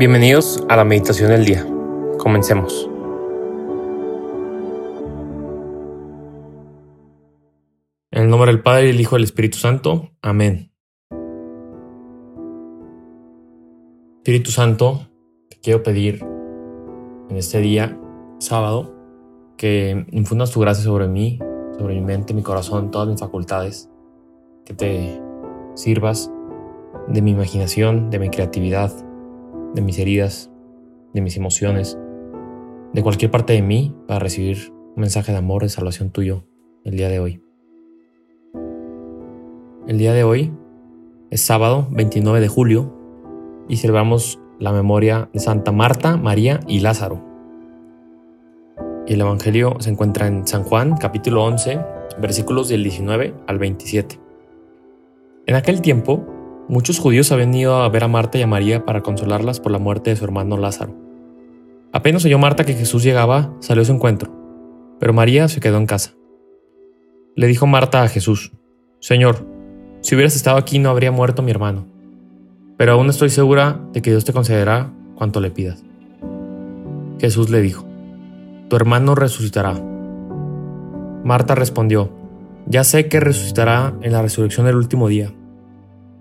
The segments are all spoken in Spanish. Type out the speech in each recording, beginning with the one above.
Bienvenidos a la meditación del día. Comencemos. En el nombre del Padre, y el Hijo y el Espíritu Santo. Amén. Espíritu Santo, te quiero pedir en este día, sábado, que infundas tu gracia sobre mí, sobre mi mente, mi corazón, todas mis facultades, que te sirvas de mi imaginación, de mi creatividad, de mis heridas, de mis emociones, de cualquier parte de mí para recibir un mensaje de amor, de salvación tuyo el día de hoy. El día de hoy es sábado 29 de julio y celebramos la memoria de Santa Marta, María y Lázaro. El Evangelio se encuentra en San Juan, capítulo 11, versículos del 19 al 27. En aquel tiempo, Muchos judíos habían ido a ver a Marta y a María para consolarlas por la muerte de su hermano Lázaro. Apenas oyó Marta que Jesús llegaba, salió a su encuentro, pero María se quedó en casa. Le dijo Marta a Jesús, Señor, si hubieras estado aquí no habría muerto mi hermano, pero aún estoy segura de que Dios te concederá cuanto le pidas. Jesús le dijo, Tu hermano resucitará. Marta respondió, Ya sé que resucitará en la resurrección del último día.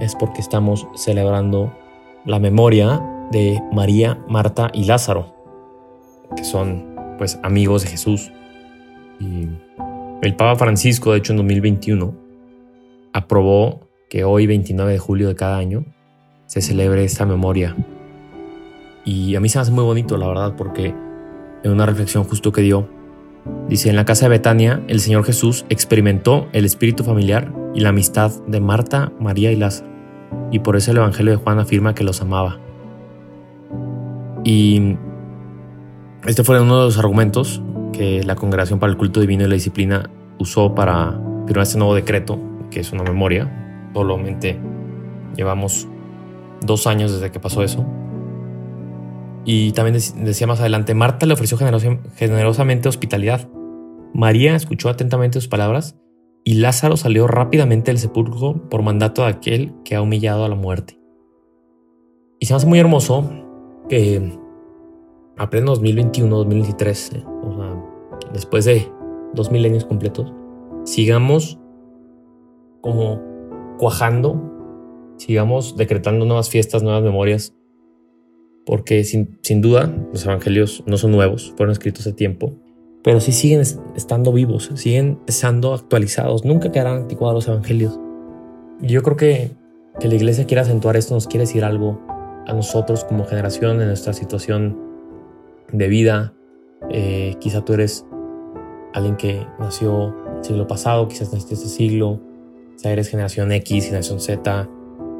es porque estamos celebrando la memoria de María, Marta y Lázaro, que son pues amigos de Jesús. El Papa Francisco, de hecho en 2021, aprobó que hoy, 29 de julio de cada año, se celebre esta memoria. Y a mí se me hace muy bonito, la verdad, porque en una reflexión justo que dio, dice, en la casa de Betania, el Señor Jesús experimentó el espíritu familiar y la amistad de Marta, María y Lázaro y por eso el Evangelio de Juan afirma que los amaba. Y este fue uno de los argumentos que la Congregación para el Culto Divino y la Disciplina usó para firmar este nuevo decreto, que es una memoria. Solamente llevamos dos años desde que pasó eso. Y también decía más adelante, Marta le ofreció generosamente hospitalidad. María escuchó atentamente sus palabras y Lázaro salió rápidamente del sepulcro por mandato de aquel que ha humillado a la muerte. Y se me hace muy hermoso que a pleno 2021, 2023, eh, o sea, después de dos milenios completos, sigamos como cuajando, sigamos decretando nuevas fiestas, nuevas memorias, porque sin, sin duda los evangelios no son nuevos, fueron escritos hace tiempo, pero sí siguen estando vivos, siguen estando actualizados, nunca quedarán anticuados los evangelios. Yo creo que, que la iglesia quiere acentuar esto, nos quiere decir algo a nosotros como generación en nuestra situación de vida. Eh, quizá tú eres alguien que nació el siglo pasado, quizás naciste este siglo, quizá eres generación X, generación Z,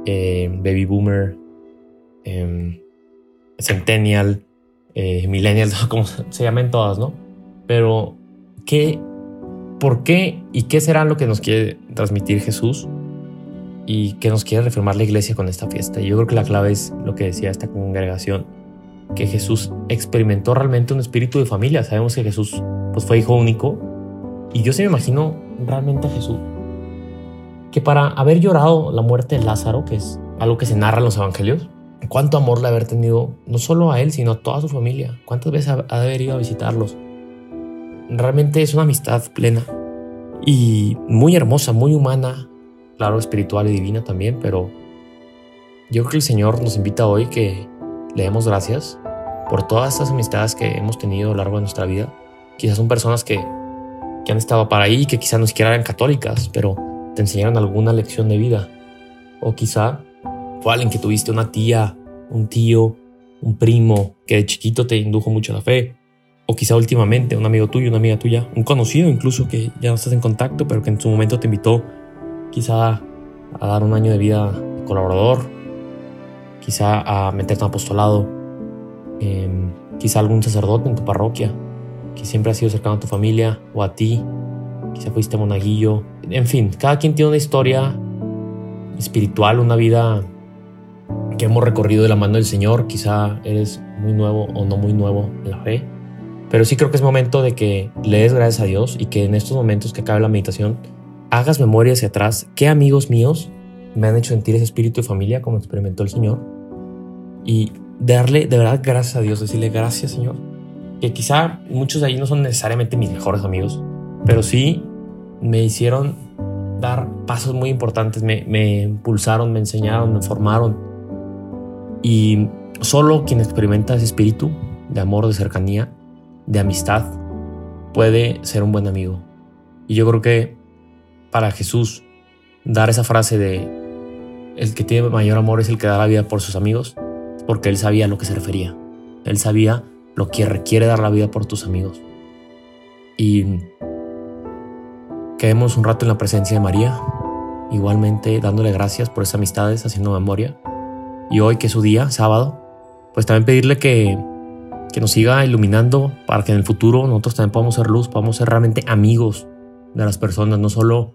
eh, baby boomer, em, centennial, eh, millennial, como se llamen todas, ¿no? Pero, ¿qué, ¿por qué y qué será lo que nos quiere transmitir Jesús? Y que nos quiere reafirmar la iglesia con esta fiesta. yo creo que la clave es lo que decía esta congregación, que Jesús experimentó realmente un espíritu de familia. Sabemos que Jesús pues, fue hijo único. Y yo se me imagino realmente a Jesús que para haber llorado la muerte de Lázaro, que es algo que se narra en los evangelios, cuánto amor le haber tenido no solo a él, sino a toda su familia. ¿Cuántas veces ha de haber ido a visitarlos? Realmente es una amistad plena y muy hermosa, muy humana, claro, espiritual y divina también, pero yo creo que el Señor nos invita hoy que le demos gracias por todas estas amistades que hemos tenido a lo largo de nuestra vida. Quizás son personas que, que han estado para ahí, que quizás no siquiera eran católicas, pero te enseñaron alguna lección de vida. O quizá fue alguien que tuviste una tía, un tío, un primo que de chiquito te indujo mucho a la fe o quizá últimamente un amigo tuyo, una amiga tuya, un conocido incluso que ya no estás en contacto, pero que en su momento te invitó quizá a dar un año de vida colaborador, quizá a meterte en apostolado, em, quizá algún sacerdote en tu parroquia, que siempre ha sido cercano a tu familia o a ti, quizá fuiste monaguillo, en fin, cada quien tiene una historia espiritual, una vida que hemos recorrido de la mano del Señor, quizá eres muy nuevo o no muy nuevo en la fe, pero sí creo que es momento de que le des gracias a Dios y que en estos momentos que acabe la meditación hagas memoria hacia atrás, qué amigos míos me han hecho sentir ese espíritu de familia como experimentó el Señor y darle de verdad gracias a Dios, decirle gracias Señor, que quizá muchos de ahí no son necesariamente mis mejores amigos, pero sí me hicieron dar pasos muy importantes, me, me impulsaron, me enseñaron, me formaron. Y solo quien experimenta ese espíritu de amor, de cercanía, de amistad, puede ser un buen amigo. Y yo creo que para Jesús dar esa frase de el que tiene mayor amor es el que da la vida por sus amigos, porque él sabía a lo que se refería. Él sabía lo que requiere dar la vida por tus amigos. Y quedemos un rato en la presencia de María, igualmente dándole gracias por esas amistades, haciendo memoria. Y hoy que es su día, sábado, pues también pedirle que, que nos siga iluminando para que en el futuro nosotros también podamos ser luz, podamos ser realmente amigos de las personas, no solo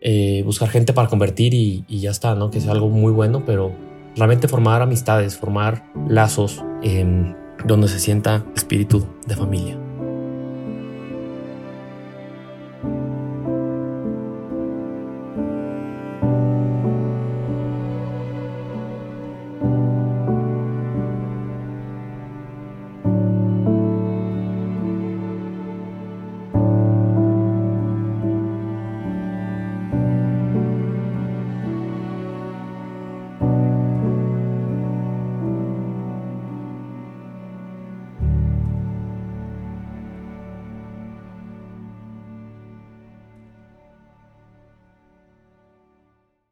eh, buscar gente para convertir y, ya está, ¿no? Que es algo muy bueno, pero realmente formar amistades, formar lazos donde se sienta espíritu de familia.